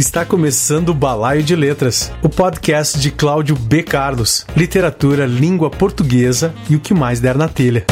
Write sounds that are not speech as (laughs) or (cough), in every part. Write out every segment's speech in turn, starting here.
Está começando o Balaio de Letras, o podcast de Cláudio B. Carlos, literatura, língua portuguesa e o que mais der na telha.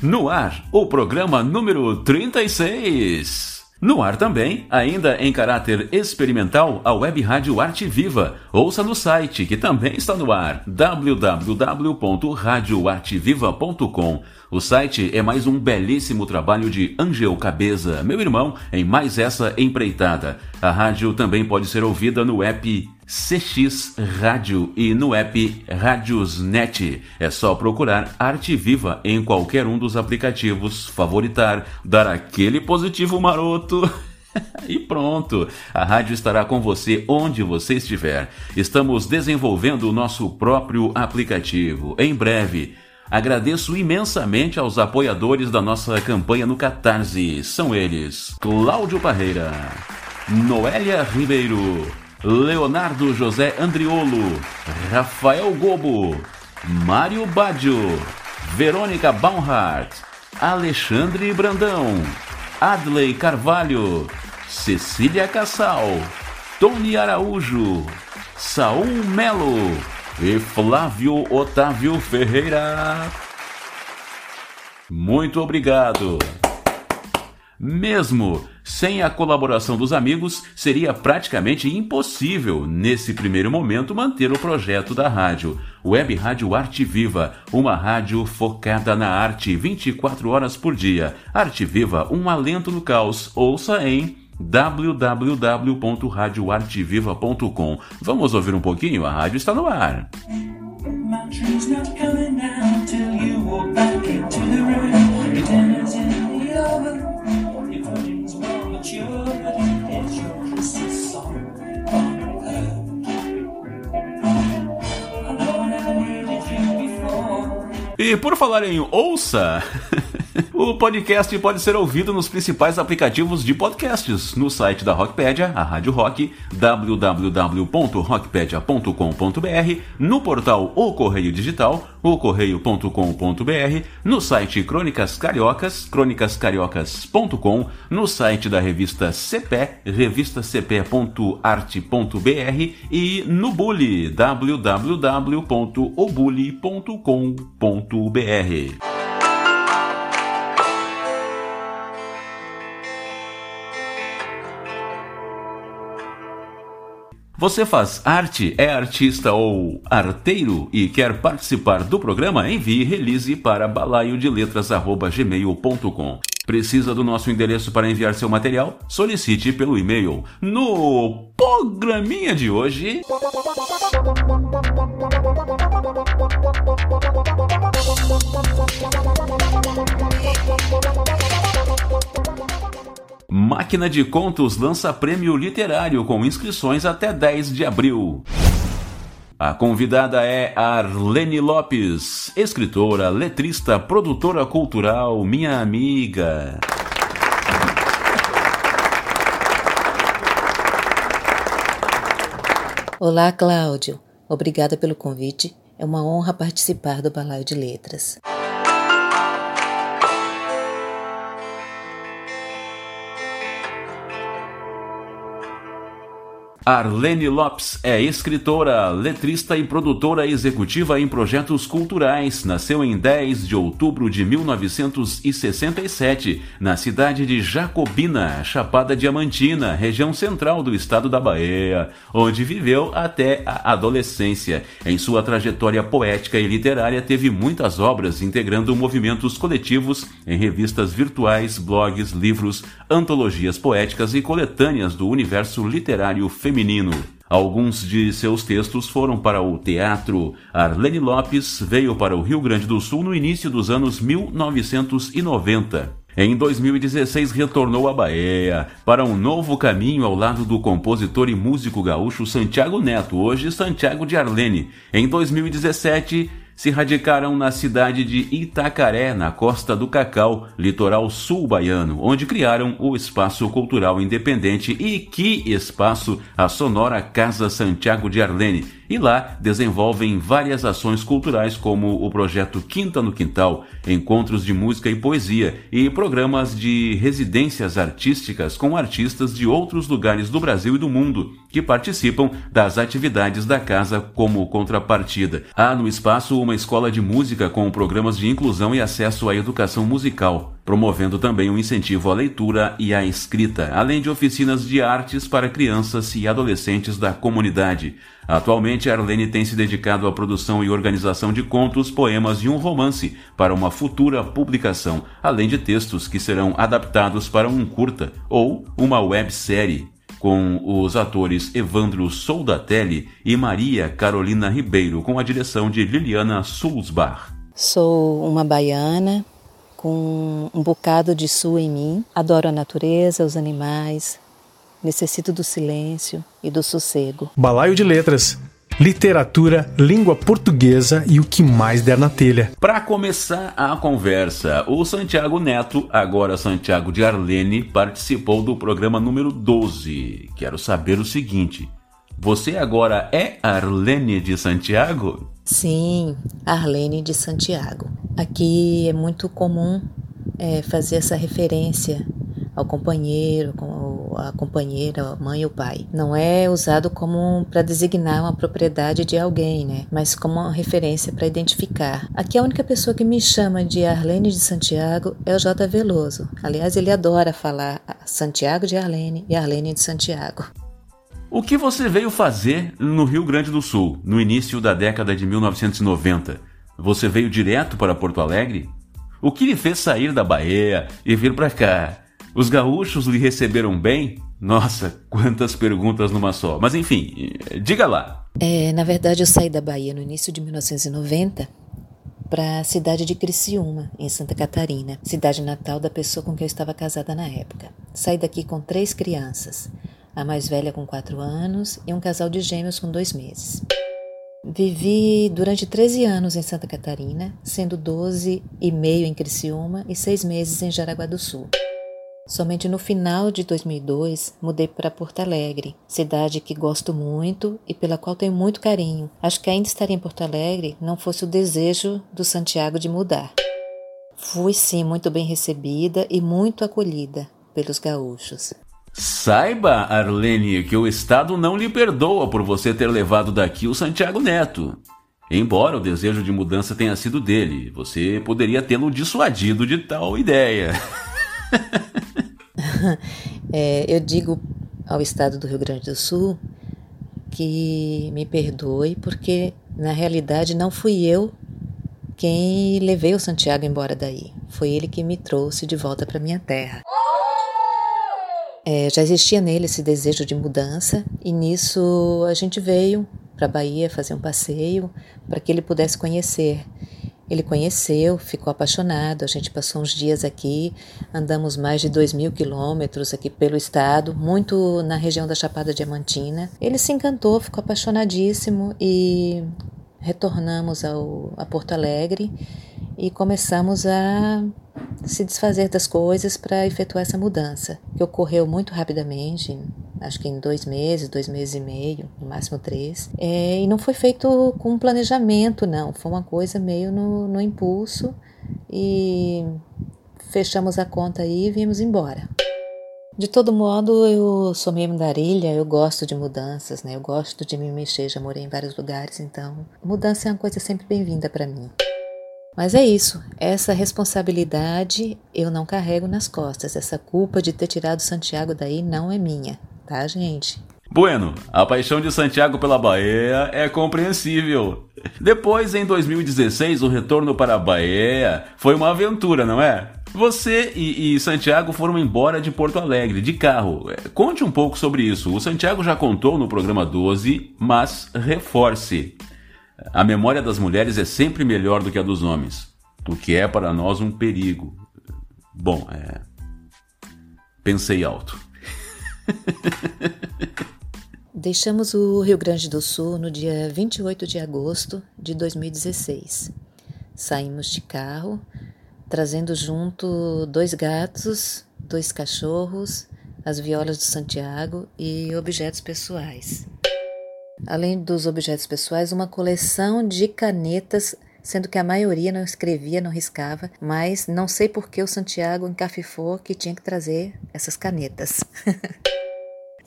No ar, o programa número 36. No ar também, ainda em caráter experimental, a web rádio Arte Viva. Ouça no site, que também está no ar, www.radioarteviva.com. O site é mais um belíssimo trabalho de Angel Cabeza, meu irmão, em mais essa empreitada. A rádio também pode ser ouvida no app CX Rádio e no app Radiosnet. É só procurar Arte Viva em qualquer um dos aplicativos, favoritar, dar aquele positivo maroto. (laughs) e pronto, a rádio estará com você onde você estiver. Estamos desenvolvendo o nosso próprio aplicativo. Em breve. Agradeço imensamente aos apoiadores da nossa campanha no Catarse. São eles: Cláudio Parreira, Noélia Ribeiro. Leonardo José Andriolo, Rafael Gobo, Mário Baggio, Verônica Baumhart, Alexandre Brandão, Adley Carvalho, Cecília Cassal, Tony Araújo, Saul Melo e Flávio Otávio Ferreira. Muito obrigado. Mesmo sem a colaboração dos amigos, seria praticamente impossível, nesse primeiro momento, manter o projeto da rádio. Web Rádio Arte Viva, uma rádio focada na arte 24 horas por dia. Arte Viva, um alento no caos. Ouça em www.radioarteviva.com. Vamos ouvir um pouquinho? A rádio está no ar. E por falar em ouça, (laughs) o podcast pode ser ouvido nos principais aplicativos de podcasts, no site da Rockpedia, a Rádio Rock, www.rockpedia.com.br, no portal O Correio Digital, ocorreio.com.br, no site Crônicas Cariocas, crônicascariocas.com, no site da revista CP, revistacp.arte.br e no Bully, www.obully.com.br. Você faz arte, é artista ou arteiro e quer participar do programa? Envie release para balaiodeletras.gmail.com. Precisa do nosso endereço para enviar seu material? Solicite pelo e-mail. No programinha de hoje. Máquina de Contos lança prêmio literário com inscrições até 10 de abril. A convidada é Arlene Lopes, escritora, letrista, produtora cultural, minha amiga. Olá, Cláudio. Obrigada pelo convite. É uma honra participar do Balaio de Letras. Arlene Lopes é escritora, letrista e produtora executiva em projetos culturais. Nasceu em 10 de outubro de 1967, na cidade de Jacobina, Chapada Diamantina, região central do estado da Bahia, onde viveu até a adolescência. Em sua trajetória poética e literária, teve muitas obras integrando movimentos coletivos em revistas virtuais, blogs, livros, antologias poéticas e coletâneas do universo literário feminino feminino. Alguns de seus textos foram para o teatro. Arlene Lopes veio para o Rio Grande do Sul no início dos anos 1990. Em 2016 retornou à Bahia para um novo caminho ao lado do compositor e músico gaúcho Santiago Neto, hoje Santiago de Arlene. Em 2017 se radicaram na cidade de Itacaré, na costa do Cacau, litoral sul baiano, onde criaram o Espaço Cultural Independente e que espaço a sonora Casa Santiago de Arlene, e lá desenvolvem várias ações culturais como o projeto Quinta no Quintal, encontros de música e poesia e programas de residências artísticas com artistas de outros lugares do Brasil e do mundo que participam das atividades da casa como contrapartida. Há no espaço uma escola de música com programas de inclusão e acesso à educação musical promovendo também um incentivo à leitura e à escrita, além de oficinas de artes para crianças e adolescentes da comunidade. Atualmente, Arlene tem se dedicado à produção e organização de contos, poemas e um romance para uma futura publicação, além de textos que serão adaptados para um curta ou uma websérie com os atores Evandro Soldatelli e Maria Carolina Ribeiro, com a direção de Liliana Sulzbach. Sou uma baiana com um bocado de sul em mim. Adoro a natureza, os animais, necessito do silêncio e do sossego. Balaio de Letras. Literatura, língua portuguesa e o que mais der na telha. Para começar a conversa, o Santiago Neto, agora Santiago de Arlene, participou do programa número 12. Quero saber o seguinte: você agora é Arlene de Santiago? Sim, Arlene de Santiago. Aqui é muito comum é, fazer essa referência ao companheiro, a companheira, a mãe ou pai. Não é usado como para designar uma propriedade de alguém, né? Mas como uma referência para identificar. Aqui a única pessoa que me chama de Arlene de Santiago é o J. Veloso. Aliás, ele adora falar Santiago de Arlene e Arlene de Santiago. O que você veio fazer no Rio Grande do Sul, no início da década de 1990? Você veio direto para Porto Alegre? O que lhe fez sair da Bahia e vir para cá? Os gaúchos lhe receberam bem? Nossa, quantas perguntas numa só. Mas enfim, diga lá. É, na verdade, eu saí da Bahia no início de 1990 para a cidade de Criciúma, em Santa Catarina, cidade natal da pessoa com quem eu estava casada na época. Saí daqui com três crianças a mais velha com 4 anos e um casal de gêmeos com 2 meses. Vivi durante 13 anos em Santa Catarina, sendo 12 e meio em Criciúma e 6 meses em Jaraguá do Sul. Somente no final de 2002 mudei para Porto Alegre, cidade que gosto muito e pela qual tenho muito carinho. Acho que ainda estaria em Porto Alegre não fosse o desejo do Santiago de mudar. Fui sim muito bem recebida e muito acolhida pelos gaúchos. Saiba, Arlene, que o Estado não lhe perdoa por você ter levado daqui o Santiago Neto. Embora o desejo de mudança tenha sido dele, você poderia tê-lo dissuadido de tal ideia. (laughs) (laughs) é, eu digo ao Estado do Rio Grande do Sul que me perdoe, porque na realidade não fui eu quem levei o Santiago embora daí. Foi ele que me trouxe de volta para minha terra. É, já existia nele esse desejo de mudança e nisso a gente veio para a Bahia fazer um passeio para que ele pudesse conhecer. Ele conheceu, ficou apaixonado. A gente passou uns dias aqui, andamos mais de dois mil quilômetros aqui pelo estado, muito na região da Chapada Diamantina. Ele se encantou, ficou apaixonadíssimo e retornamos ao, a Porto Alegre e começamos a se desfazer das coisas para efetuar essa mudança, que ocorreu muito rapidamente, acho que em dois meses, dois meses e meio, no máximo três. É, e não foi feito com planejamento, não, foi uma coisa meio no, no impulso e fechamos a conta aí e viemos embora. De todo modo, eu sou meio andarilha, eu gosto de mudanças, né? Eu gosto de me mexer, já morei em vários lugares, então mudança é uma coisa sempre bem-vinda para mim. Mas é isso, essa responsabilidade eu não carrego nas costas. Essa culpa de ter tirado Santiago daí não é minha, tá, gente? Bueno, a paixão de Santiago pela Bahia é compreensível. Depois, em 2016, o retorno para a Bahia foi uma aventura, não é? Você e, e, Santiago foram embora de Porto Alegre, de carro. Conte um pouco sobre isso. O Santiago já contou no programa 12, mas reforce. A memória das mulheres é sempre melhor do que a dos homens, o que é para nós um perigo. Bom, é... pensei alto. (laughs) Deixamos o Rio Grande do Sul no dia 28 de agosto de 2016. Saímos de carro, trazendo junto dois gatos, dois cachorros, as violas de Santiago e objetos pessoais. Além dos objetos pessoais, uma coleção de canetas, sendo que a maioria não escrevia, não riscava, mas não sei por que o Santiago encafifou que tinha que trazer essas canetas. (laughs)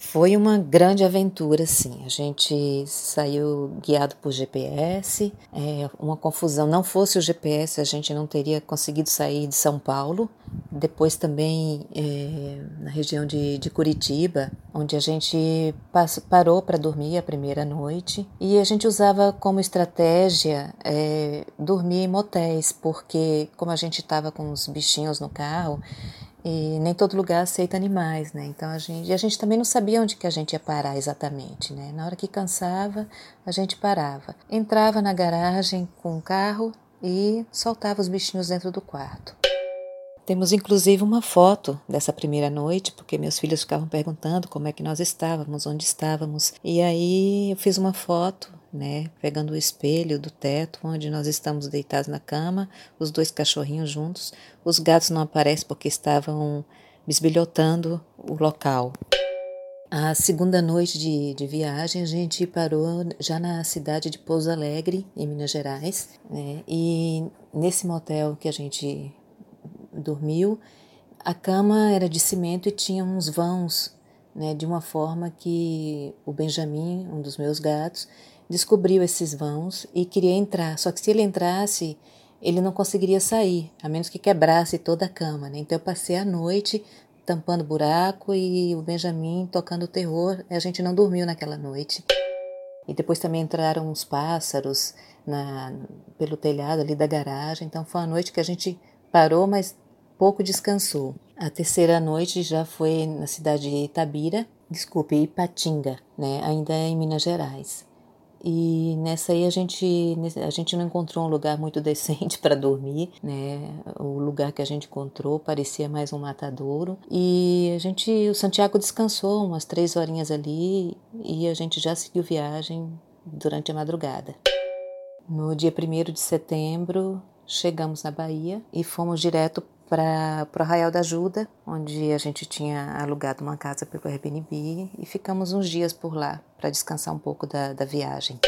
Foi uma grande aventura, sim. A gente saiu guiado por GPS, é, uma confusão. Não fosse o GPS, a gente não teria conseguido sair de São Paulo. Depois também é, na região de, de, Curitiba, onde a gente parou para dormir a primeira noite. E a gente usava como estratégia é, dormir em motéis, porque como a gente estava com os bichinhos no carro, e nem todo lugar aceita animais, né? Então a gente, e a gente também não sabia onde que a gente ia parar exatamente, né? Na hora que cansava, a gente parava. Entrava na garagem com o carro e soltava os bichinhos dentro do quarto. Temos inclusive uma foto dessa primeira noite, porque meus filhos ficavam perguntando como é que nós estávamos, onde estávamos. E aí eu fiz uma foto né, pegando o espelho do teto onde nós estamos deitados na cama, os dois cachorrinhos juntos. Os gatos não aparecem porque estavam bisbilhotando o local. A segunda noite de, de viagem, a gente parou já na cidade de Pouso Alegre, em Minas Gerais, né? e nesse motel que a gente dormiu, a cama era de cimento e tinha uns vãos, né, de uma forma que o Benjamin, um dos meus gatos, descobriu esses vãos e queria entrar. Só que se ele entrasse, ele não conseguiria sair, a menos que quebrasse toda a cama. Né? Então eu passei a noite tampando buraco e o Benjamin tocando terror. A gente não dormiu naquela noite. E depois também entraram uns pássaros na, pelo telhado ali da garagem. Então foi uma noite que a gente parou, mas pouco descansou. A terceira noite já foi na cidade de Itabira, desculpe, Ipatinga, né, ainda em Minas Gerais. E nessa aí a gente, a gente não encontrou um lugar muito (laughs) decente para dormir, né? O lugar que a gente encontrou parecia mais um matadouro. E a gente, o Santiago descansou umas três horinhas ali e a gente já seguiu viagem durante a madrugada. No dia 1 de setembro, chegamos na Bahia e fomos direto para o Arraial da Ajuda, onde a gente tinha alugado uma casa pelo Airbnb e ficamos uns dias por lá para descansar um pouco da, da viagem.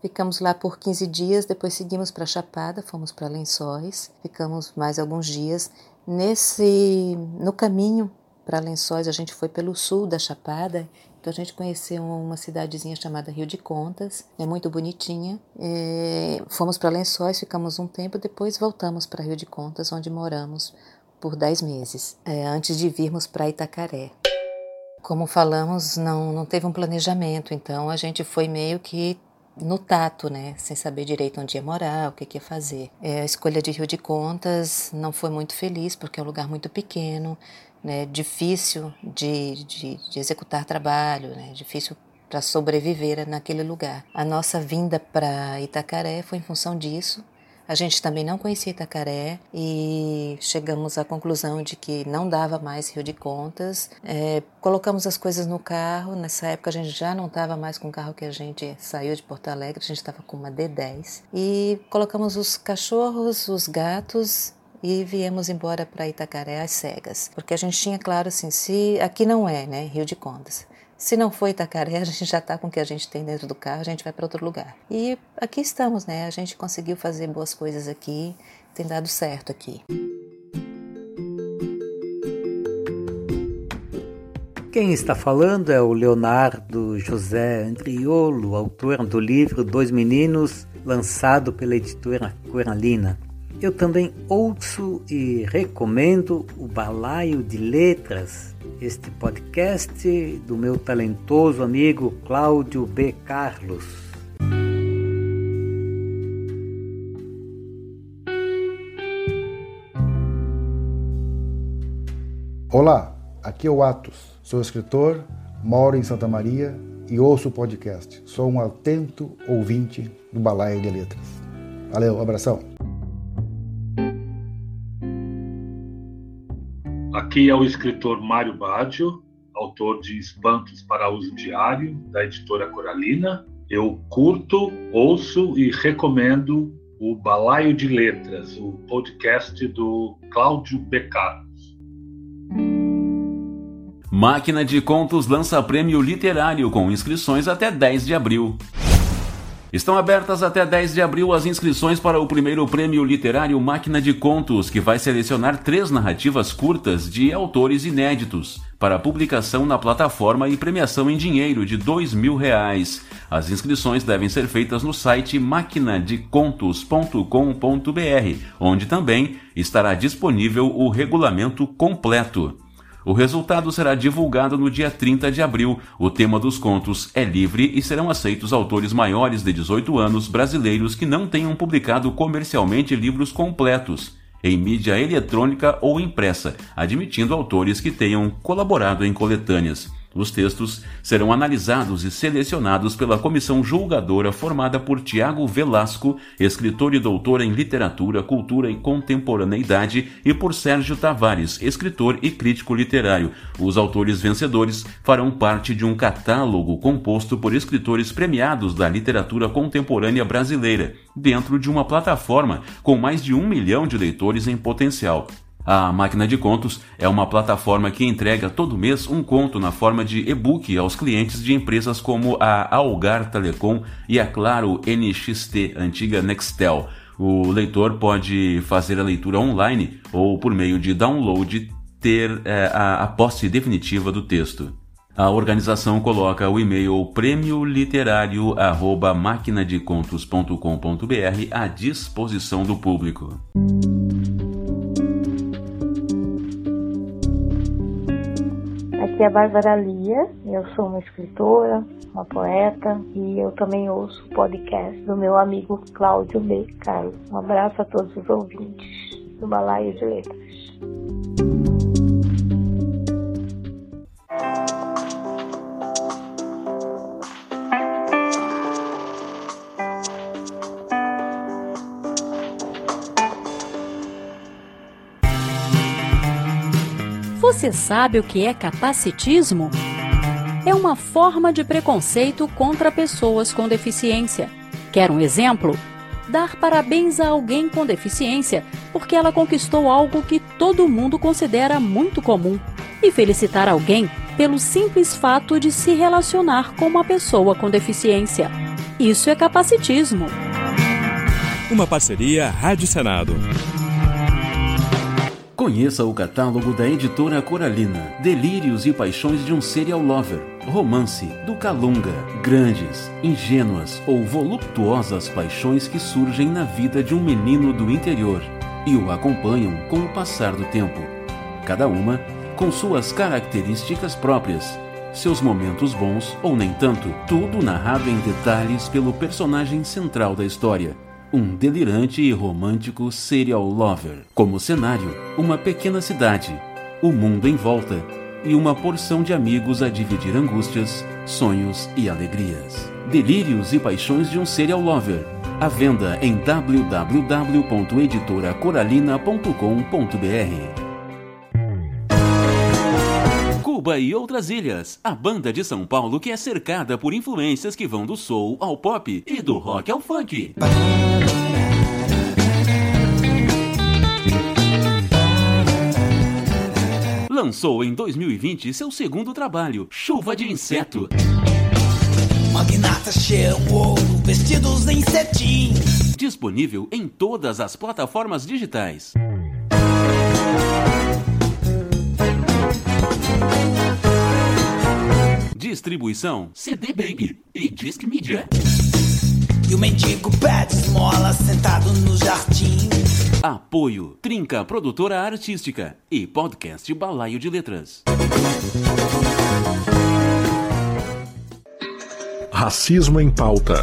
Ficamos lá por 15 dias, depois seguimos para Chapada, fomos para Lençóis, ficamos mais alguns dias. Nesse, no caminho para Lençóis, a gente foi pelo sul da Chapada então a gente conheceu uma cidadezinha chamada Rio de Contas, é muito bonitinha. E fomos para Lençóis, ficamos um tempo, depois voltamos para Rio de Contas, onde moramos por 10 meses, é, antes de virmos para Itacaré. Como falamos, não, não teve um planejamento, então a gente foi meio que no tato, né, sem saber direito onde ia morar, o que, que ia fazer. É, a escolha de Rio de Contas não foi muito feliz, porque é um lugar muito pequeno, né, difícil de, de, de executar trabalho, né, difícil para sobreviver naquele lugar. A nossa vinda para Itacaré foi em função disso. A gente também não conhecia Itacaré e chegamos à conclusão de que não dava mais Rio de Contas. É, colocamos as coisas no carro. Nessa época a gente já não estava mais com o carro que a gente saiu de Porto Alegre, a gente estava com uma D10. E colocamos os cachorros, os gatos e viemos embora para Itacaré às cegas, porque a gente tinha claro assim, se aqui não é, né, Rio de Contas. Se não for Itacaré, (laughs) a gente já está com o que a gente tem dentro do carro, a gente vai para outro lugar. E aqui estamos, né? A gente conseguiu fazer boas coisas aqui, tem dado certo aqui. Quem está falando é o Leonardo José Andriolo, autor do livro Dois Meninos, lançado pela editora Coralina. Eu também ouço e recomendo o Balaio de Letras, este podcast do meu talentoso amigo Cláudio B. Carlos. Olá, aqui é o Atos. Sou escritor, moro em Santa Maria e ouço o podcast. Sou um atento ouvinte do Balaio de Letras. Valeu, abração. Aqui é o escritor Mário Baggio, autor de Espantos para Uso Diário, da editora Coralina. Eu curto, ouço e recomendo o Balaio de Letras, o podcast do Cláudio Beccaro. Máquina de Contos lança prêmio literário com inscrições até 10 de abril. Estão abertas até 10 de abril as inscrições para o primeiro prêmio literário Máquina de Contos, que vai selecionar três narrativas curtas de autores inéditos para publicação na plataforma e premiação em dinheiro de dois mil reais. As inscrições devem ser feitas no site maquinadecontos.com.br, onde também estará disponível o regulamento completo. O resultado será divulgado no dia 30 de abril. O tema dos contos é livre e serão aceitos autores maiores de 18 anos brasileiros que não tenham publicado comercialmente livros completos em mídia eletrônica ou impressa, admitindo autores que tenham colaborado em coletâneas. Os textos serão analisados e selecionados pela comissão julgadora formada por Tiago Velasco, escritor e doutor em literatura, cultura e contemporaneidade, e por Sérgio Tavares, escritor e crítico literário. Os autores vencedores farão parte de um catálogo composto por escritores premiados da literatura contemporânea brasileira, dentro de uma plataforma com mais de um milhão de leitores em potencial. A Máquina de Contos é uma plataforma que entrega todo mês um conto na forma de e-book aos clientes de empresas como a Algar Telecom e a Claro NXT, antiga Nextel. O leitor pode fazer a leitura online ou por meio de download ter é, a, a posse definitiva do texto. A organização coloca o e-mail prêmio literário à disposição do público. Aqui é a Bárbara Lia, eu sou uma escritora, uma poeta e eu também ouço o podcast do meu amigo Cláudio B. Carlos. Um abraço a todos os ouvintes do Balaio de Letras. Você sabe o que é capacitismo? É uma forma de preconceito contra pessoas com deficiência. Quer um exemplo? Dar parabéns a alguém com deficiência porque ela conquistou algo que todo mundo considera muito comum. E felicitar alguém pelo simples fato de se relacionar com uma pessoa com deficiência. Isso é capacitismo. Uma parceria Rádio Senado. Conheça o catálogo da editora Coralina. Delírios e paixões de um serial lover. Romance, do Calunga. Grandes, ingênuas ou voluptuosas paixões que surgem na vida de um menino do interior e o acompanham com o passar do tempo. Cada uma com suas características próprias, seus momentos bons ou nem tanto, tudo narrado em detalhes pelo personagem central da história um delirante e romântico serial lover. Como cenário, uma pequena cidade, o mundo em volta e uma porção de amigos a dividir angústias, sonhos e alegrias. Delírios e paixões de um serial lover. À venda em www.editoracoralina.com.br. Cuba e outras ilhas. A banda de São Paulo que é cercada por influências que vão do soul ao pop e do rock ao funk. lançou em 2020 seu segundo trabalho, Chuva de Inseto. Magnatas cheiram ouro, vestidos em cetim. Disponível em todas as plataformas digitais. Distribuição CD Baby e Disc Media. E o mendigo pede esmola sentado no jardim. Apoio Trinca Produtora Artística e Podcast Balaio de Letras. Racismo em pauta.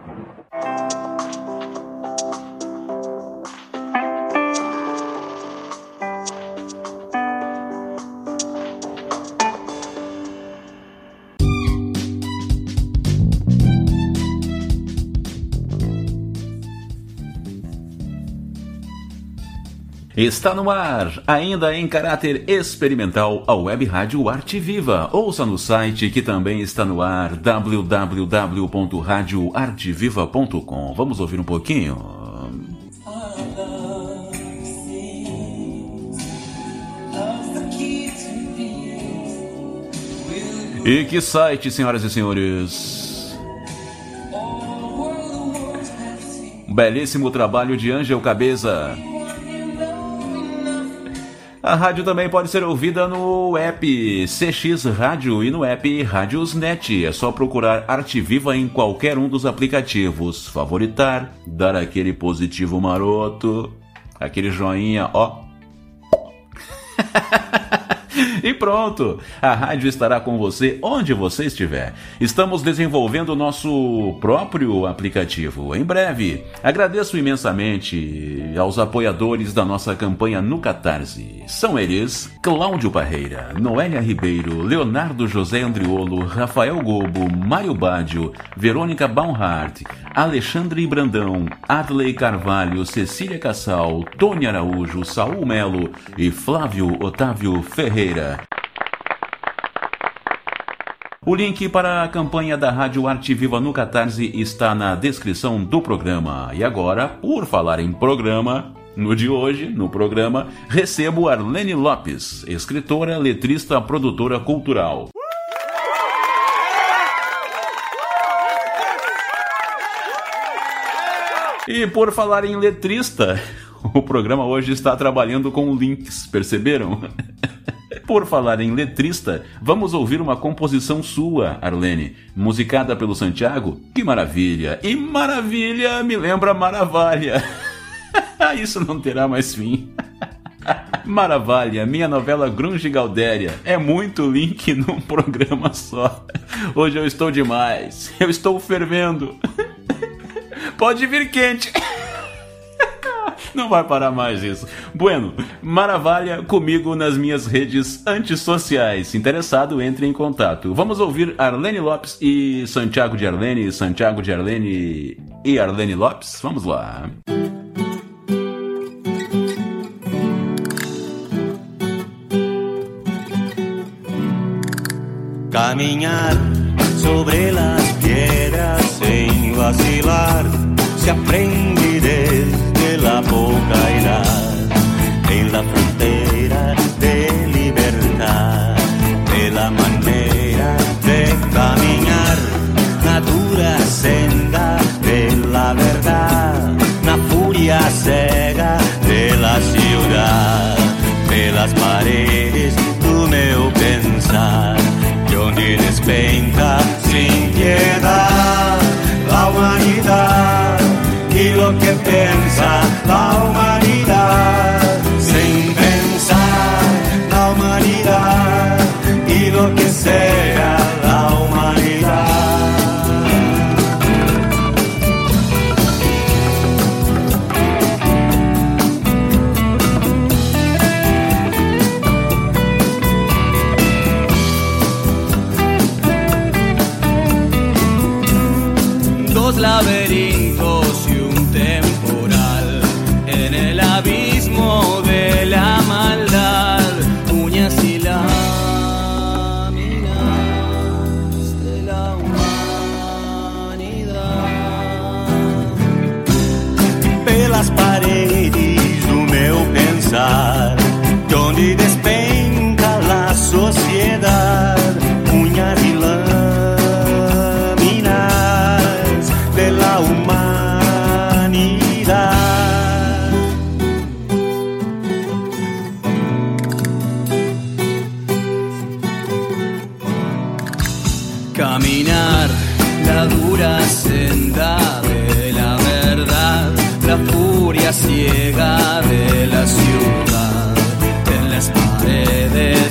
Está no ar, ainda em caráter experimental, a web rádio Arte Viva. Ouça no site que também está no ar, www.radioarteviva.com. Vamos ouvir um pouquinho? E que site, senhoras e senhores? Belíssimo trabalho de Ângel Cabeza. A rádio também pode ser ouvida no app CX Rádio e no app Rádiosnet. É só procurar Arte Viva em qualquer um dos aplicativos. Favoritar, dar aquele positivo maroto, aquele joinha, ó. (laughs) E pronto! A rádio estará com você onde você estiver. Estamos desenvolvendo o nosso próprio aplicativo em breve. Agradeço imensamente aos apoiadores da nossa campanha no Catarse. São eles Cláudio Barreira, Noélia Ribeiro, Leonardo José Andriolo, Rafael Gobo, Mário Bádio, Verônica Baumhart, Alexandre Brandão, Adley Carvalho, Cecília Cassal, Tony Araújo, Saul Melo e Flávio Otávio Ferreira. O link para a campanha da Rádio Arte Viva no Catarse está na descrição do programa. E agora, por falar em programa, no de hoje, no programa, recebo Arlene Lopes, escritora, letrista, produtora cultural. E por falar em letrista, (laughs) o programa hoje está trabalhando com links, perceberam? (laughs) Por falar em letrista, vamos ouvir uma composição sua, Arlene, musicada pelo Santiago? Que maravilha! E maravilha me lembra Maravilha! (laughs) Isso não terá mais fim. (laughs) Maravilha, minha novela Grunge Galdéria. É muito link num programa só. Hoje eu estou demais. Eu estou fervendo. (laughs) Pode vir quente. (laughs) Não vai parar mais isso. Bueno, maravilha comigo nas minhas redes antissociais. Interessado, entre em contato. Vamos ouvir Arlene Lopes e Santiago de Arlene, Santiago de Arlene e Arlene Lopes? Vamos lá. Caminhar sobre las piedras sem vacilar se aprende desde de la boca irás en la ciega de la ciudad, en las paredes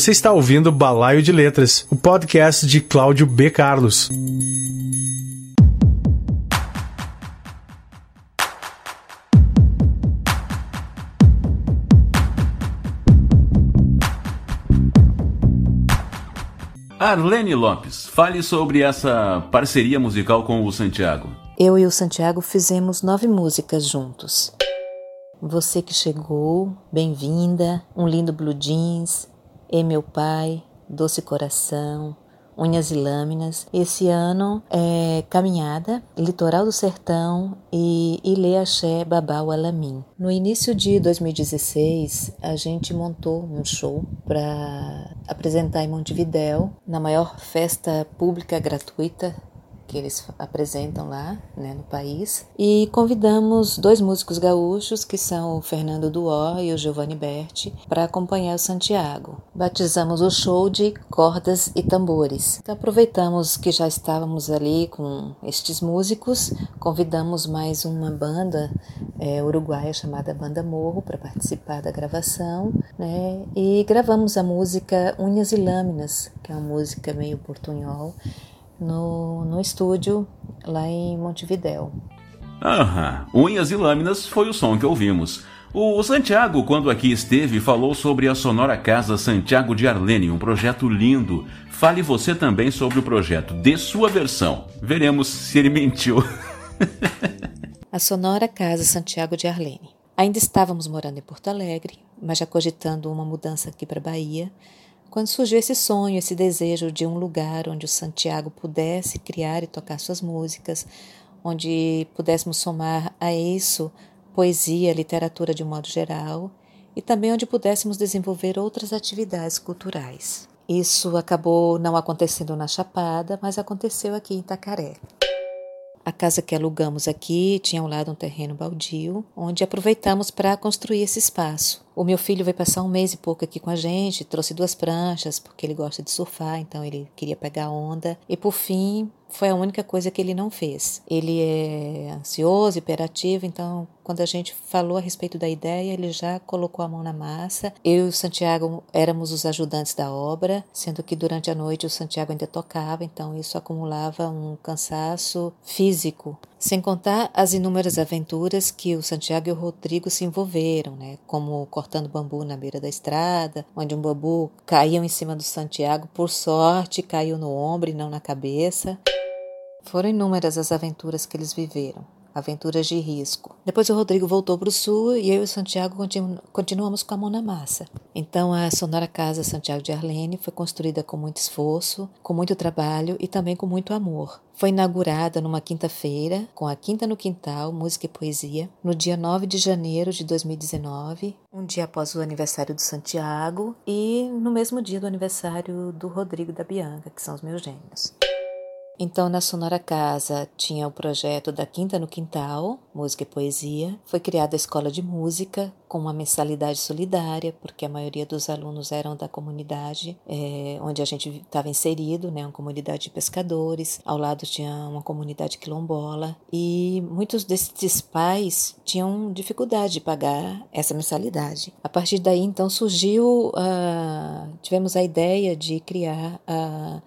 Você está ouvindo Balaio de Letras, o podcast de Cláudio B. Carlos. Arlene Lopes, fale sobre essa parceria musical com o Santiago. Eu e o Santiago fizemos nove músicas juntos. Você que chegou, bem-vinda, um lindo blue jeans, e meu pai, doce coração, unhas e lâminas. Esse ano é Caminhada, Litoral do Sertão e Ilê Axé Babau Alamim. No início de 2016, a gente montou um show para apresentar em Montevidéu, na maior festa pública gratuita que eles apresentam lá né, no país. E convidamos dois músicos gaúchos, que são o Fernando Duó e o Giovanni Berti, para acompanhar o Santiago. Batizamos o show de Cordas e Tambores. Então aproveitamos que já estávamos ali com estes músicos, convidamos mais uma banda é, uruguaia chamada Banda Morro para participar da gravação, né? E gravamos a música Unhas e Lâminas, que é uma música meio portunhol no, no estúdio lá em Montevidéu. Aham, Unhas e Lâminas foi o som que ouvimos. O Santiago, quando aqui esteve, falou sobre a Sonora Casa Santiago de Arlene, um projeto lindo. Fale você também sobre o projeto, dê sua versão. Veremos se ele mentiu. (laughs) a Sonora Casa Santiago de Arlene. Ainda estávamos morando em Porto Alegre, mas já cogitando uma mudança aqui para Bahia, quando surgiu esse sonho, esse desejo de um lugar onde o Santiago pudesse criar e tocar suas músicas, onde pudéssemos somar a isso poesia, literatura de um modo geral, e também onde pudéssemos desenvolver outras atividades culturais. Isso acabou não acontecendo na Chapada, mas aconteceu aqui em Itacaré. A casa que alugamos aqui tinha ao lado um terreno baldio, onde aproveitamos para construir esse espaço. O meu filho veio passar um mês e pouco aqui com a gente, trouxe duas pranchas, porque ele gosta de surfar, então ele queria pegar onda. E por fim, foi a única coisa que ele não fez. Ele é ansioso, hiperativo, então quando a gente falou a respeito da ideia, ele já colocou a mão na massa. Eu e o Santiago éramos os ajudantes da obra, sendo que durante a noite o Santiago ainda tocava, então isso acumulava um cansaço físico. Sem contar as inúmeras aventuras que o Santiago e o Rodrigo se envolveram, né? como cortando bambu na beira da estrada, onde um bambu caiu em cima do Santiago, por sorte caiu no ombro e não na cabeça. Foram inúmeras as aventuras que eles viveram, aventuras de risco. Depois o Rodrigo voltou para o sul e eu e o Santiago continu continuamos com a mão na massa. Então a Sonora Casa Santiago de Arlene foi construída com muito esforço, com muito trabalho e também com muito amor. Foi inaugurada numa quinta-feira, com a Quinta no Quintal, Música e Poesia, no dia 9 de janeiro de 2019, um dia após o aniversário do Santiago e no mesmo dia do aniversário do Rodrigo da Bianca, que são os meus gêmeos. Então, na Sonora Casa tinha o projeto da Quinta no Quintal, música e poesia. Foi criada a escola de música com uma mensalidade solidária, porque a maioria dos alunos eram da comunidade é, onde a gente estava inserido, né, uma comunidade de pescadores. Ao lado tinha uma comunidade quilombola e muitos desses pais tinham dificuldade de pagar essa mensalidade. A partir daí, então, surgiu, tivemos a ideia de criar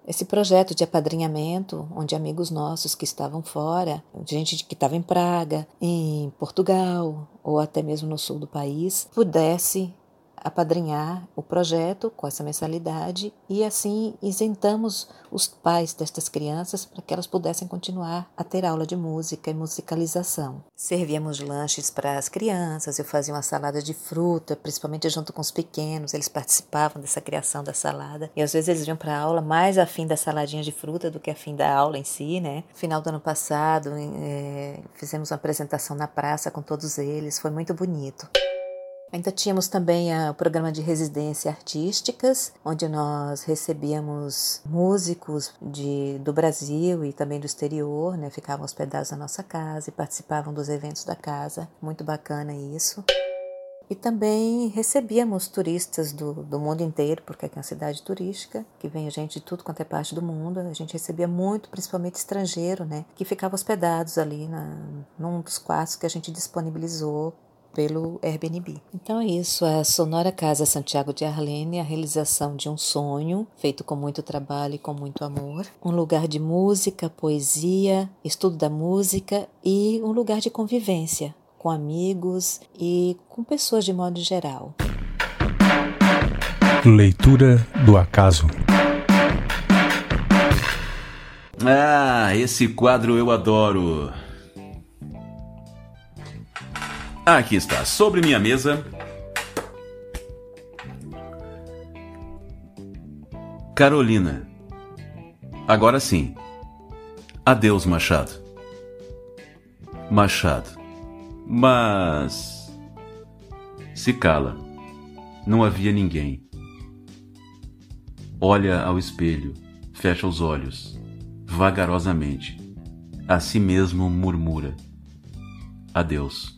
esse projeto de apadrinhamento onde amigos nossos que estavam fora, gente que estava em Praga, em Portugal ou até mesmo no sul do país, pudesse apadrinhar o projeto com essa mensalidade e assim isentamos os pais destas crianças para que elas pudessem continuar a ter aula de música e musicalização. Servíamos lanches para as crianças, eu fazia uma salada de fruta, principalmente junto com os pequenos, eles participavam dessa criação da salada e às vezes eles iam para a aula mais afim da saladinha de fruta do que afim da aula em si, né? Final do ano passado é, fizemos uma apresentação na praça com todos eles, foi muito bonito. Ainda tínhamos também o programa de residência artísticas, onde nós recebíamos músicos de, do Brasil e também do exterior, né? Ficavam hospedados na nossa casa e participavam dos eventos da casa. Muito bacana isso. E também recebíamos turistas do, do mundo inteiro, porque aqui é uma cidade turística, que vem gente de tudo quanto é parte do mundo. A gente recebia muito, principalmente estrangeiro, né? Que ficava hospedados ali na, num dos quartos que a gente disponibilizou pelo Airbnb. Então é isso, a Sonora Casa Santiago de Arlene, a realização de um sonho feito com muito trabalho e com muito amor, um lugar de música, poesia, estudo da música e um lugar de convivência com amigos e com pessoas de modo geral. Leitura do acaso. Ah, esse quadro eu adoro. Aqui está, sobre minha mesa. Carolina. Agora sim. Adeus, Machado. Machado. Mas. Se cala. Não havia ninguém. Olha ao espelho, fecha os olhos, vagarosamente. A si mesmo murmura: Adeus.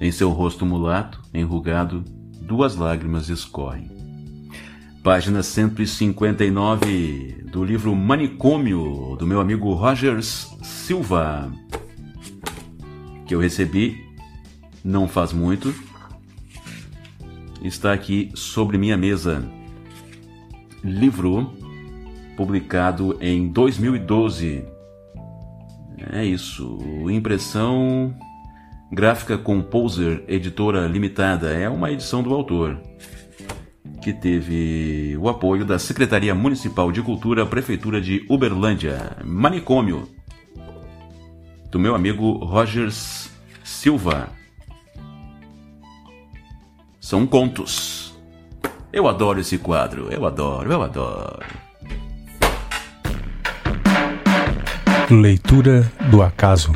Em seu rosto mulato, enrugado, duas lágrimas escorrem. Página 159 do livro Manicômio, do meu amigo Rogers Silva, que eu recebi não faz muito. Está aqui sobre minha mesa. Livro publicado em 2012. É isso, impressão Gráfica Composer Editora Limitada é uma edição do autor, que teve o apoio da Secretaria Municipal de Cultura, Prefeitura de Uberlândia, Manicômio, do meu amigo Rogers Silva. São contos. Eu adoro esse quadro, eu adoro, eu adoro. Leitura do acaso.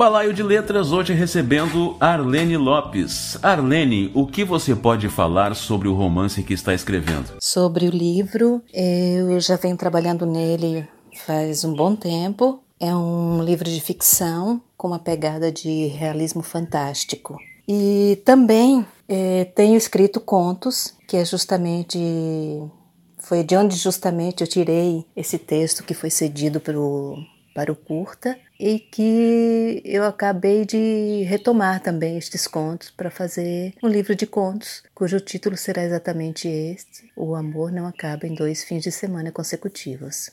Balaio de letras hoje recebendo Arlene Lopes. Arlene, o que você pode falar sobre o romance que está escrevendo? Sobre o livro, eu já venho trabalhando nele faz um bom tempo. É um livro de ficção com uma pegada de realismo fantástico. E também é, tenho escrito contos, que é justamente foi de onde justamente eu tirei esse texto que foi cedido pro, para o curta e que eu acabei de retomar também estes contos para fazer um livro de contos, cujo título será exatamente este: O Amor Não Acaba em Dois Fins de Semana Consecutivos.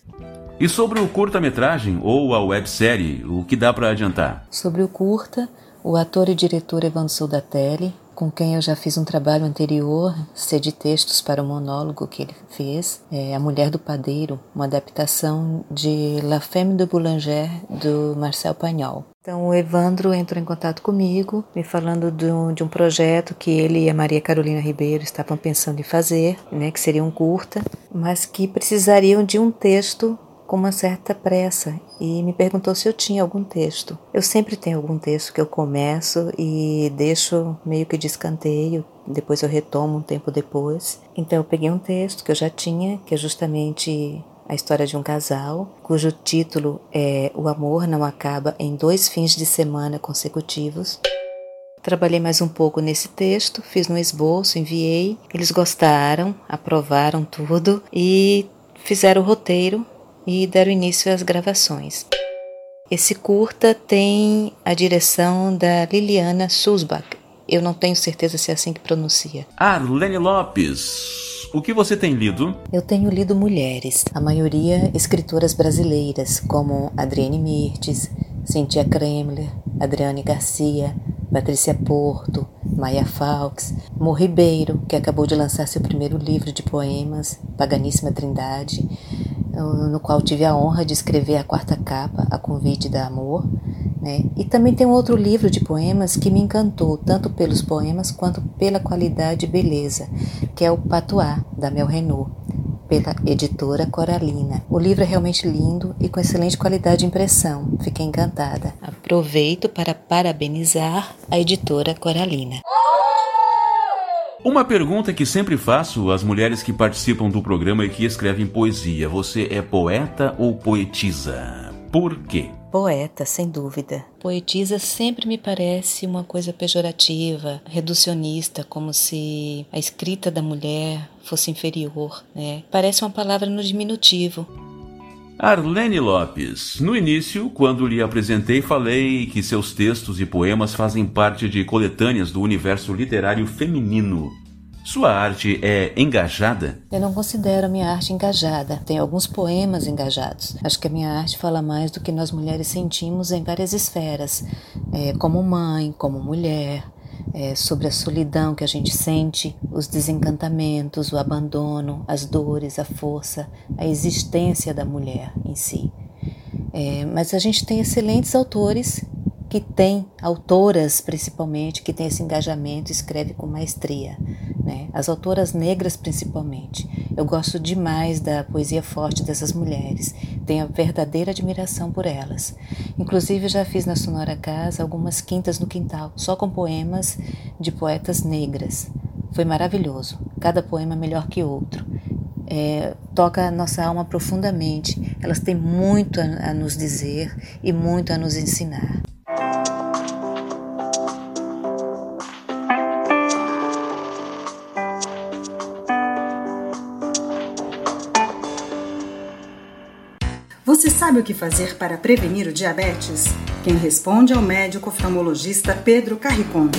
E sobre o curta-metragem ou a websérie, o que dá para adiantar? Sobre o curta, o ator e diretor Evandro Soldatelli com quem eu já fiz um trabalho anterior, cedi textos para o monólogo que ele fez, é A Mulher do Padeiro, uma adaptação de La Femme de Boulanger, do Marcel Pagnol. Então o Evandro entrou em contato comigo, me falando de um, de um projeto que ele e a Maria Carolina Ribeiro estavam pensando em fazer, né, que seria um curta, mas que precisariam de um texto com uma certa pressa e me perguntou se eu tinha algum texto. Eu sempre tenho algum texto que eu começo e deixo meio que de escanteio, depois eu retomo um tempo depois. Então eu peguei um texto que eu já tinha, que é justamente a história de um casal, cujo título é O Amor Não Acaba em Dois Fins de Semana Consecutivos. Trabalhei mais um pouco nesse texto, fiz um esboço, enviei. Eles gostaram, aprovaram tudo e fizeram o roteiro e deram início às gravações. Esse curta tem a direção da Liliana Sulzbach. Eu não tenho certeza se é assim que pronuncia. Arlene Lopes, o que você tem lido? Eu tenho lido mulheres, a maioria escritoras brasileiras, como Adriane Mirtes, Cintia Kremler, Adriane Garcia, Patrícia Porto, Maia Falks, Mo Ribeiro, que acabou de lançar seu primeiro livro de poemas, Paganíssima Trindade, no qual tive a honra de escrever a quarta capa, a convite da Amor. Né? E também tem um outro livro de poemas que me encantou, tanto pelos poemas quanto pela qualidade e beleza, que é o Patois, da Mel Renault. pela editora Coralina. O livro é realmente lindo e com excelente qualidade de impressão. Fiquei encantada. Aproveito para parabenizar a editora Coralina. Uma pergunta que sempre faço às mulheres que participam do programa e que escrevem poesia: você é poeta ou poetisa? Por quê? Poeta, sem dúvida. Poetisa sempre me parece uma coisa pejorativa, reducionista, como se a escrita da mulher fosse inferior, né? Parece uma palavra no diminutivo. Arlene Lopes. No início, quando lhe apresentei, falei que seus textos e poemas fazem parte de coletâneas do universo literário feminino. Sua arte é engajada? Eu não considero a minha arte engajada. Tem alguns poemas engajados. Acho que a minha arte fala mais do que nós mulheres sentimos em várias esferas, é, como mãe, como mulher, é, sobre a solidão que a gente sente, os desencantamentos, o abandono, as dores, a força, a existência da mulher em si. É, mas a gente tem excelentes autores que têm, autoras principalmente, que têm esse engajamento escreve com maestria né? as autoras negras principalmente. Eu gosto demais da poesia forte dessas mulheres, tenho verdadeira admiração por elas. Inclusive, já fiz na Sonora Casa algumas quintas no quintal, só com poemas de poetas negras. Foi maravilhoso, cada poema melhor que outro. É, toca a nossa alma profundamente. Elas têm muito a, a nos dizer e muito a nos ensinar. Você sabe o que fazer para prevenir o diabetes? Quem responde é o médico oftalmologista Pedro Carricondo.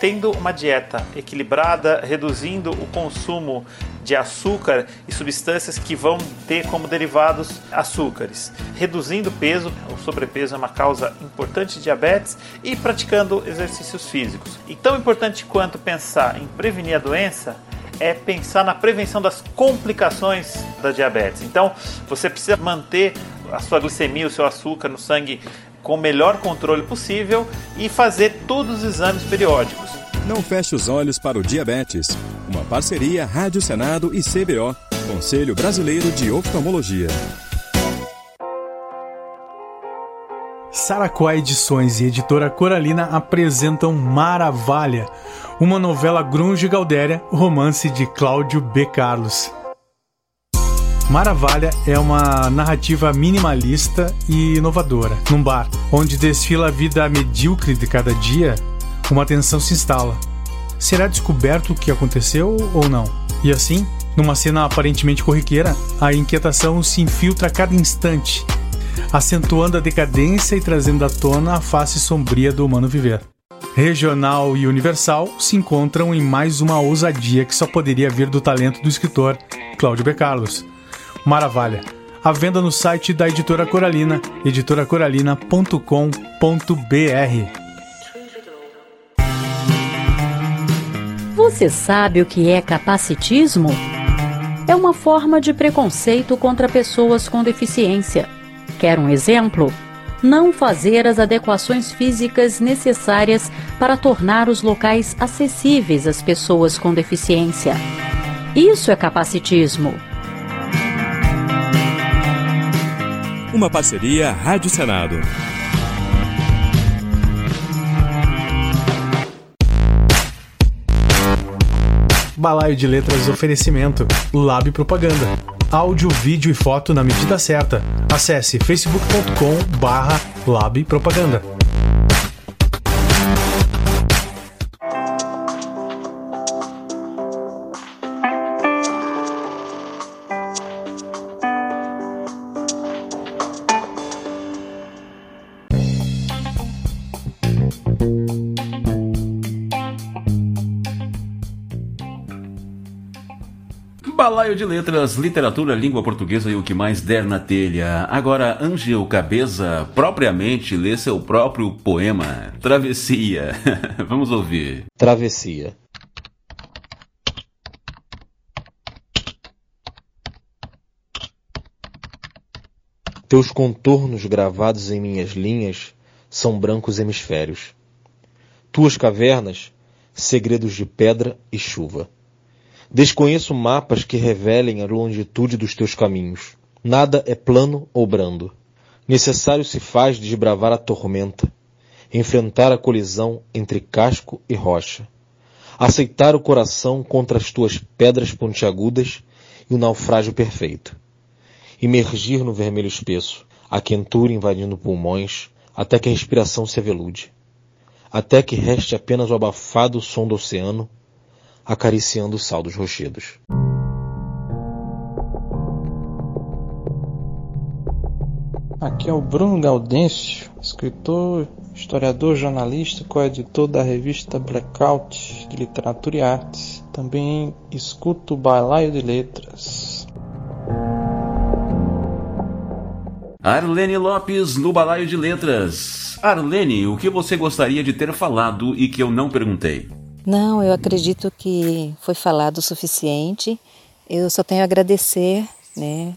Tendo uma dieta equilibrada, reduzindo o consumo de açúcar e substâncias que vão ter como derivados açúcares, reduzindo peso, o sobrepeso é uma causa importante de diabetes e praticando exercícios físicos. E tão importante quanto pensar em prevenir a doença é pensar na prevenção das complicações da diabetes. Então, você precisa manter a sua glicemia, o seu açúcar no sangue com o melhor controle possível e fazer todos os exames periódicos. Não feche os olhos para o diabetes. Uma parceria Rádio Senado e CBO, Conselho Brasileiro de Oftalmologia. Saracuá Edições e Editora Coralina apresentam Maravalha, uma novela grunge galdéria, romance de Cláudio B. Carlos. Maravalha é uma narrativa minimalista e inovadora. Num bar, onde desfila a vida medíocre de cada dia, uma tensão se instala. Será descoberto o que aconteceu ou não? E assim, numa cena aparentemente corriqueira, a inquietação se infiltra a cada instante, acentuando a decadência e trazendo à tona a face sombria do humano viver. Regional e Universal se encontram em mais uma ousadia que só poderia vir do talento do escritor Cláudio B. Carlos. Maravilha. A venda no site da editora Coralina, editoracoralina.com.br. Você sabe o que é capacitismo? É uma forma de preconceito contra pessoas com deficiência. Quer um exemplo? não fazer as adequações físicas necessárias para tornar os locais acessíveis às pessoas com deficiência. Isso é capacitismo. Uma parceria Rádio Senado. Balaio de Letras Oferecimento Lab Propaganda áudio, vídeo e foto na medida certa. Acesse facebook.com barra labpropaganda. Balaio de letras, literatura, língua portuguesa e o que mais der na telha. Agora, Angel Cabeza propriamente lê seu próprio poema, Travessia. (laughs) Vamos ouvir. Travessia. Teus contornos gravados em minhas linhas são brancos hemisférios. Tuas cavernas, segredos de pedra e chuva. Desconheço mapas que revelem a longitude dos teus caminhos. Nada é plano ou brando. Necessário se faz desbravar a tormenta, enfrentar a colisão entre casco e rocha, aceitar o coração contra as tuas pedras pontiagudas e o naufrágio perfeito, imergir no vermelho espesso, a quentura invadindo pulmões, até que a respiração se avelude, até que reste apenas o abafado som do oceano, acariciando o sal dos rochedos. Aqui é o Bruno Gaudêncio, escritor, historiador, jornalista, coeditor da revista Blackout de Literatura e Artes. Também escuto o Balaio de Letras. Arlene Lopes no Balaio de Letras. Arlene, o que você gostaria de ter falado e que eu não perguntei? Não, eu acredito que foi falado o suficiente. Eu só tenho a agradecer, né,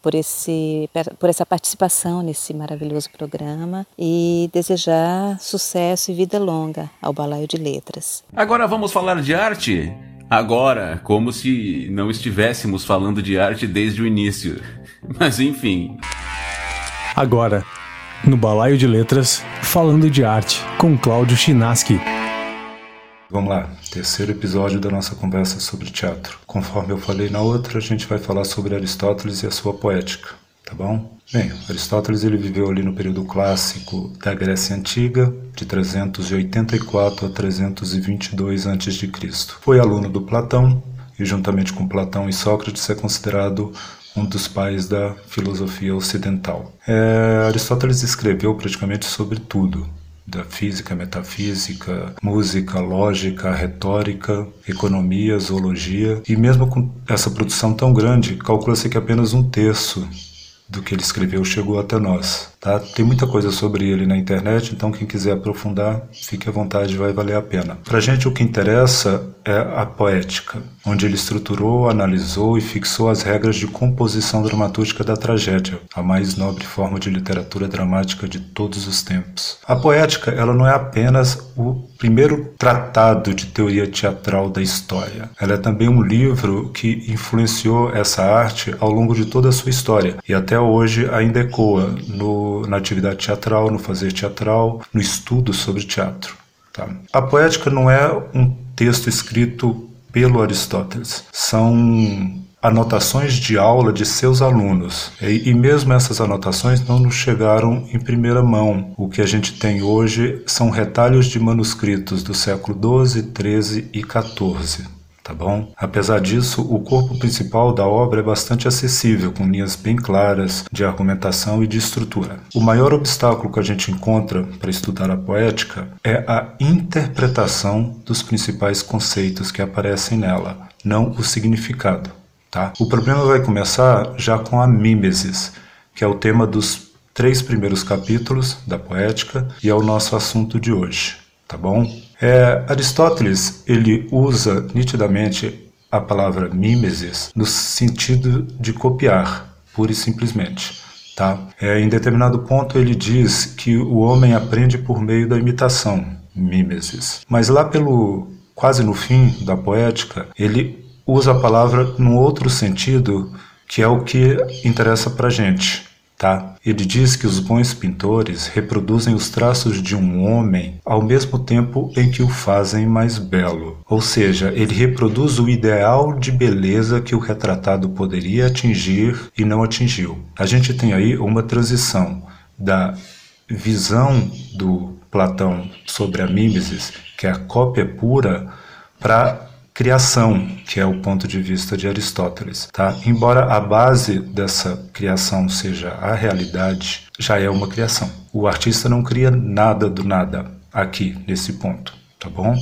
por, esse, por essa participação nesse maravilhoso programa e desejar sucesso e vida longa ao Balaio de Letras. Agora vamos falar de arte? Agora, como se não estivéssemos falando de arte desde o início. (laughs) Mas enfim. Agora, no Balaio de Letras, falando de arte, com Cláudio Chinaski. Vamos lá, terceiro episódio da nossa conversa sobre teatro. Conforme eu falei na outra, a gente vai falar sobre Aristóteles e a sua poética, tá bom? Bem, Aristóteles ele viveu ali no período clássico da Grécia Antiga, de 384 a 322 a.C. Foi aluno do Platão e, juntamente com Platão e Sócrates, é considerado um dos pais da filosofia ocidental. É, Aristóteles escreveu praticamente sobre tudo, da física, metafísica, música, lógica, retórica, economia, zoologia. E mesmo com essa produção tão grande, calcula-se que apenas um terço do que ele escreveu chegou até nós. Tá? Tem muita coisa sobre ele na internet, então quem quiser aprofundar, fique à vontade, vai valer a pena. Para a gente o que interessa é a poética, onde ele estruturou, analisou e fixou as regras de composição dramatúrgica da tragédia, a mais nobre forma de literatura dramática de todos os tempos. A poética, ela não é apenas o primeiro tratado de teoria teatral da história. Ela é também um livro que influenciou essa arte ao longo de toda a sua história e até hoje ainda ecoa no na atividade teatral, no fazer teatral, no estudo sobre teatro. Tá? A poética não é um texto escrito pelo Aristóteles, são anotações de aula de seus alunos. E, e, mesmo essas anotações não nos chegaram em primeira mão. O que a gente tem hoje são retalhos de manuscritos do século XII, XIII e XIV tá bom? Apesar disso, o corpo principal da obra é bastante acessível, com linhas bem claras de argumentação e de estrutura. O maior obstáculo que a gente encontra para estudar a poética é a interpretação dos principais conceitos que aparecem nela, não o significado. Tá? O problema vai começar já com a mímesis, que é o tema dos três primeiros capítulos da poética e é o nosso assunto de hoje, tá bom? É, Aristóteles ele usa nitidamente a palavra mimesis no sentido de copiar, pura e simplesmente. Tá? É, em determinado ponto ele diz que o homem aprende por meio da imitação, mimesis. Mas lá pelo quase no fim da poética, ele usa a palavra num outro sentido que é o que interessa para gente. Tá? Ele diz que os bons pintores reproduzem os traços de um homem ao mesmo tempo em que o fazem mais belo. Ou seja, ele reproduz o ideal de beleza que o retratado poderia atingir e não atingiu. A gente tem aí uma transição da visão do Platão sobre a mimesis, que é a cópia pura, para criação, que é o ponto de vista de Aristóteles. Tá? Embora a base dessa criação seja a realidade, já é uma criação. O artista não cria nada do nada aqui, nesse ponto, tá bom?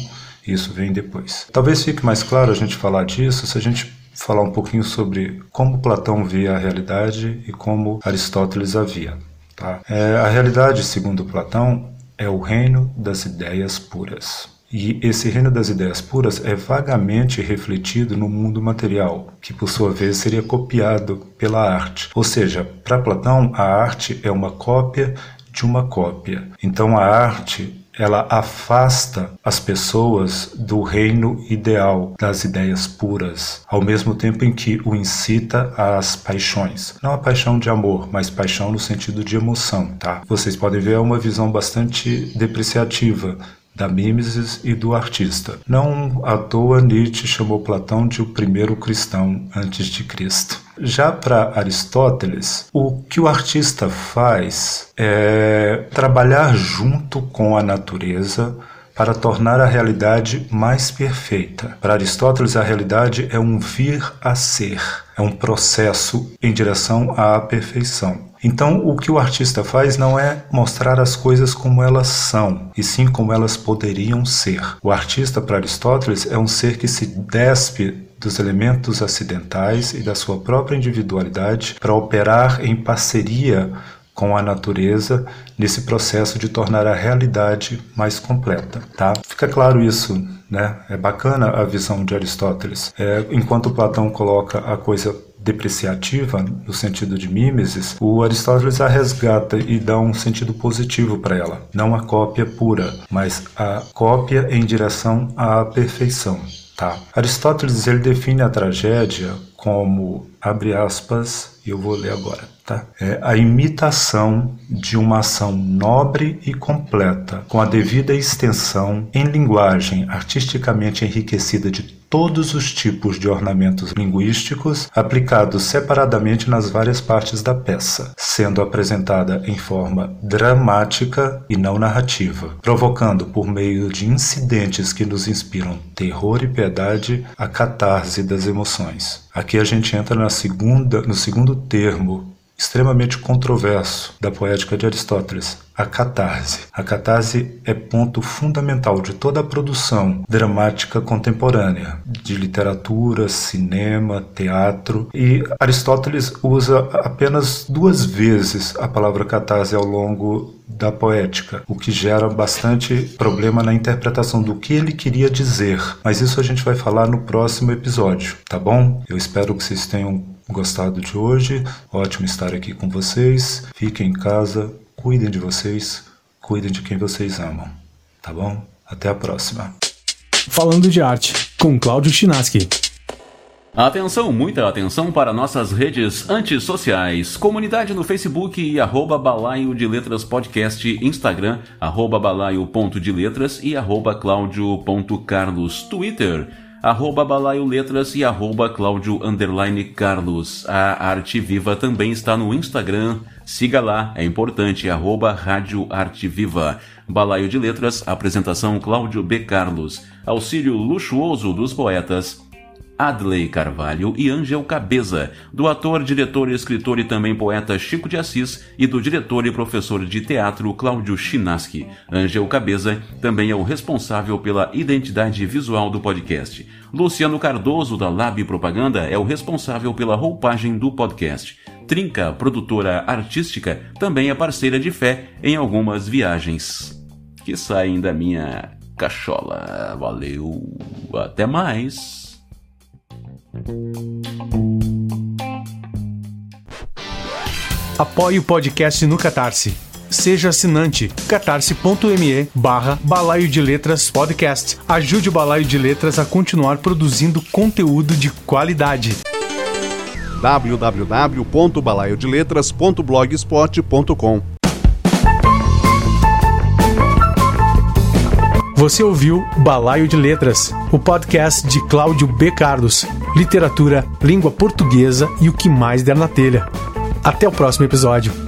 Isso vem depois. Talvez fique mais claro a gente falar disso se a gente falar um pouquinho sobre como Platão via a realidade e como Aristóteles a via. Tá? É, a realidade, segundo Platão, é o reino das ideias puras. E esse reino das ideias puras é vagamente refletido no mundo material, que por sua vez seria copiado pela arte. Ou seja, para Platão, a arte é uma cópia de uma cópia. Então a arte ela afasta as pessoas do reino ideal das ideias puras, ao mesmo tempo em que o incita às paixões. Não a paixão de amor, mas paixão no sentido de emoção, tá? Vocês podem ver é uma visão bastante depreciativa da mimesis e do artista. Não à toa Nietzsche chamou Platão de o primeiro cristão antes de Cristo. Já para Aristóteles, o que o artista faz é trabalhar junto com a natureza para tornar a realidade mais perfeita. Para Aristóteles, a realidade é um vir a ser, é um processo em direção à perfeição. Então, o que o artista faz não é mostrar as coisas como elas são, e sim como elas poderiam ser. O artista, para Aristóteles, é um ser que se despe dos elementos acidentais e da sua própria individualidade para operar em parceria com a natureza nesse processo de tornar a realidade mais completa, tá? Fica claro isso, né? É bacana a visão de Aristóteles. É, enquanto Platão coloca a coisa depreciativa, no sentido de mimesis, o Aristóteles a resgata e dá um sentido positivo para ela. Não a cópia pura, mas a cópia em direção à perfeição. Tá. Aristóteles ele define a tragédia como, abre aspas, eu vou ler agora, tá? É a imitação de uma ação nobre e completa, com a devida extensão em linguagem artisticamente enriquecida de todos os tipos de ornamentos linguísticos aplicados separadamente nas várias partes da peça, sendo apresentada em forma dramática e não narrativa, provocando por meio de incidentes que nos inspiram terror e piedade a catarse das emoções. Aqui a gente entra na segunda, no segundo termo extremamente controverso da poética de Aristóteles, a catarse. A catarse é ponto fundamental de toda a produção dramática contemporânea, de literatura, cinema, teatro, e Aristóteles usa apenas duas vezes a palavra catarse ao longo da poética, o que gera bastante problema na interpretação do que ele queria dizer. Mas isso a gente vai falar no próximo episódio, tá bom? Eu espero que vocês tenham gostado de hoje. Ótimo estar aqui com vocês. Fiquem em casa, cuidem de vocês, cuidem de quem vocês amam. Tá bom? Até a próxima. Falando de arte, com Cláudio Chinaski. Atenção, muita atenção para nossas redes antissociais. Comunidade no Facebook e arroba balaio de letras podcast, Instagram, arroba balaio.de e arroba claudio.carlos, Twitter, arroba balaio letras e arroba underline carlos. A Arte Viva também está no Instagram, siga lá, é importante, arroba rádio Arte Viva. Balaio de Letras, apresentação Cláudio B. Carlos. Auxílio luxuoso dos poetas Adley Carvalho e Ângel Cabeza, do ator, diretor, escritor e também poeta Chico de Assis e do diretor e professor de teatro Cláudio Chinaski. Ângel Cabeza também é o responsável pela identidade visual do podcast. Luciano Cardoso, da Lab Propaganda, é o responsável pela roupagem do podcast. Trinca, produtora artística, também é parceira de fé em algumas viagens que saem da minha cachola. Valeu, até mais. Apoie o podcast no Catarse. Seja assinante catarse.me barra Balaio de Letras Podcast. Ajude o Balaio de Letras a continuar produzindo conteúdo de qualidade. www.balaiodeletras.blogspot.com Você ouviu Balaio de Letras, o podcast de Cláudio B. Carlos, literatura, língua portuguesa e o que mais der na telha. Até o próximo episódio.